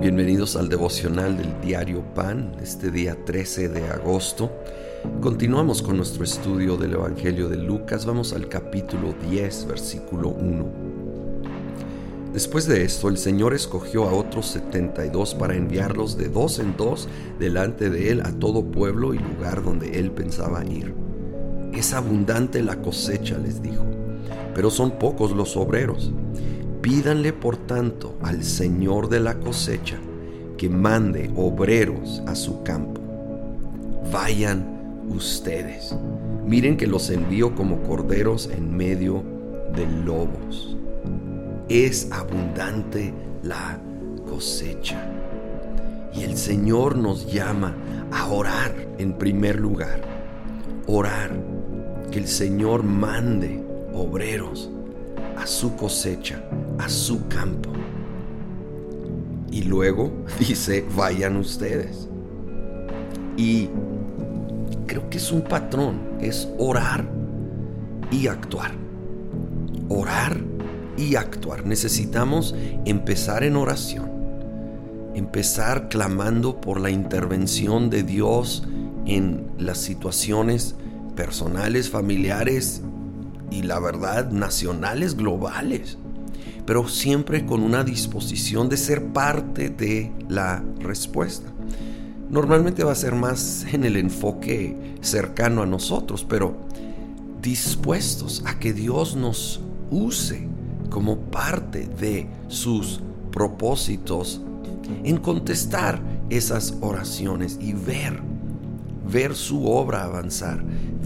Bienvenidos al devocional del diario Pan, este día 13 de agosto. Continuamos con nuestro estudio del Evangelio de Lucas, vamos al capítulo 10, versículo 1. Después de esto, el Señor escogió a otros 72 para enviarlos de dos en dos delante de Él a todo pueblo y lugar donde Él pensaba ir. Es abundante la cosecha, les dijo, pero son pocos los obreros. Pídanle por tanto al Señor de la cosecha que mande obreros a su campo. Vayan ustedes. Miren que los envío como corderos en medio de lobos. Es abundante la cosecha. Y el Señor nos llama a orar en primer lugar. Orar. Que el Señor mande obreros a su cosecha, a su campo. Y luego dice, vayan ustedes. Y creo que es un patrón, es orar y actuar. Orar y actuar. Necesitamos empezar en oración. Empezar clamando por la intervención de Dios en las situaciones personales, familiares y la verdad nacionales, globales, pero siempre con una disposición de ser parte de la respuesta. Normalmente va a ser más en el enfoque cercano a nosotros, pero dispuestos a que Dios nos use como parte de sus propósitos en contestar esas oraciones y ver, ver su obra avanzar,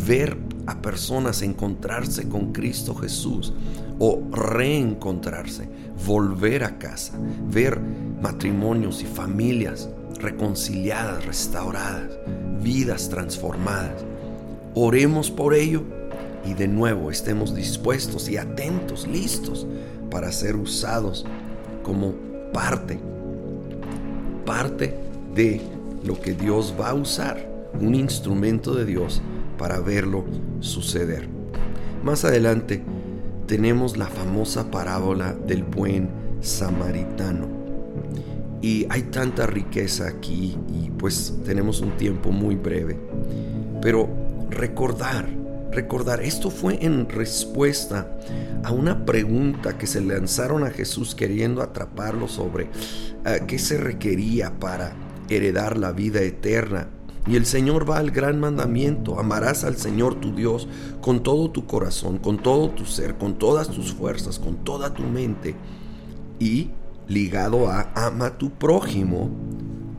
ver a personas encontrarse con Cristo Jesús o reencontrarse, volver a casa, ver matrimonios y familias reconciliadas, restauradas, vidas transformadas. Oremos por ello y de nuevo estemos dispuestos y atentos, listos para ser usados como parte, parte de lo que Dios va a usar, un instrumento de Dios para verlo suceder. Más adelante tenemos la famosa parábola del buen samaritano. Y hay tanta riqueza aquí y pues tenemos un tiempo muy breve. Pero recordar, recordar, esto fue en respuesta a una pregunta que se lanzaron a Jesús queriendo atraparlo sobre uh, qué se requería para heredar la vida eterna. Y el Señor va al gran mandamiento, amarás al Señor tu Dios con todo tu corazón, con todo tu ser, con todas tus fuerzas, con toda tu mente. Y ligado a ama a tu prójimo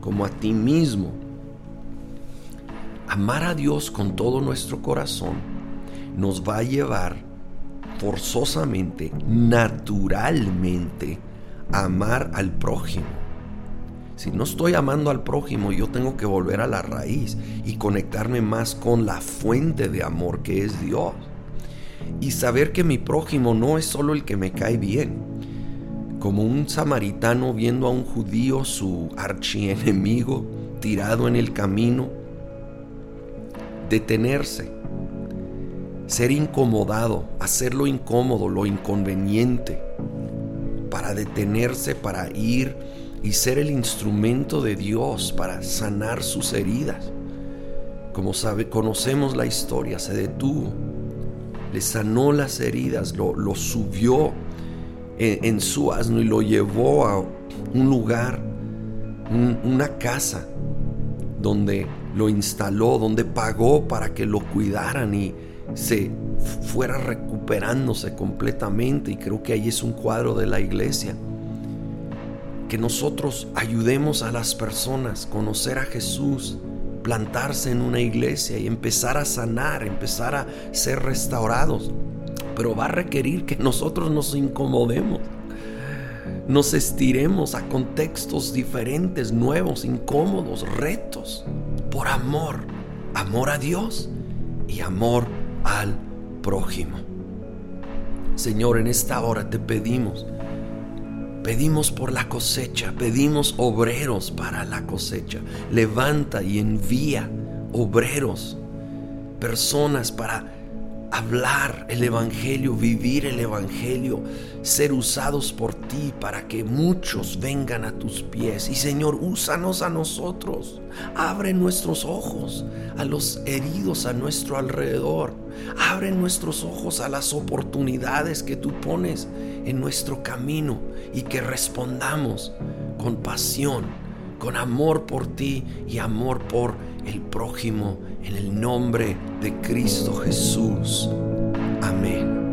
como a ti mismo. Amar a Dios con todo nuestro corazón nos va a llevar forzosamente, naturalmente, a amar al prójimo. Si no estoy amando al prójimo, yo tengo que volver a la raíz y conectarme más con la fuente de amor que es Dios. Y saber que mi prójimo no es solo el que me cae bien. Como un samaritano viendo a un judío, su archienemigo, tirado en el camino, detenerse, ser incomodado, hacerlo incómodo, lo inconveniente, para detenerse, para ir y ser el instrumento de Dios para sanar sus heridas. Como sabe, conocemos la historia, se detuvo, le sanó las heridas, lo, subió en, su asno y lo llevó a un lugar, una casa donde lo instaló, donde pagó para que lo cuidaran y se fuera recuperándose completamente. Y creo que ahí es un cuadro de la iglesia que nosotros ayudemos a las personas a conocer a Jesús, plantarse en una iglesia y empezar a sanar, empezar a ser restaurados. Pero va a requerir que nosotros nos incomodemos, nos estiremos a contextos diferentes, nuevos, incómodos, retos, por amor, amor a Dios y amor al prójimo. Señor, en esta hora te pedimos Pedimos por la cosecha, pedimos obreros para la cosecha. Levanta y envía obreros, personas para hablar el Evangelio, vivir el Evangelio, ser usados por ti para que muchos vengan a tus pies. Y Señor, úsanos a nosotros. Abre nuestros ojos a los heridos a nuestro alrededor. Abre nuestros ojos a las oportunidades que tú pones en nuestro camino y que respondamos con pasión, con amor por ti y amor por el prójimo en el nombre de Cristo Jesús. Amén.